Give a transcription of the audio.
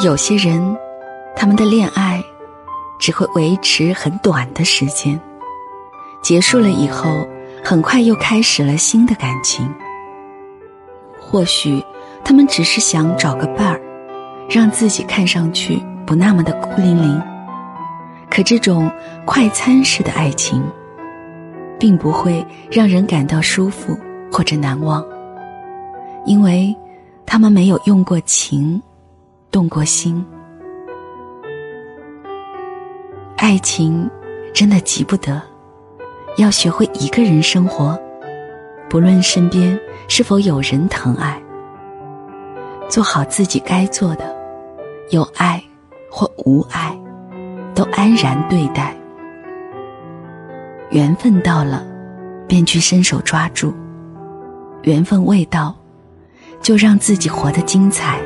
有些人，他们的恋爱只会维持很短的时间，结束了以后，很快又开始了新的感情。或许他们只是想找个伴儿，让自己看上去不那么的孤零零。可这种快餐式的爱情，并不会让人感到舒服或者难忘，因为他们没有用过情。动过心，爱情真的急不得，要学会一个人生活，不论身边是否有人疼爱，做好自己该做的，有爱或无爱，都安然对待。缘分到了，便去伸手抓住；缘分未到，就让自己活得精彩。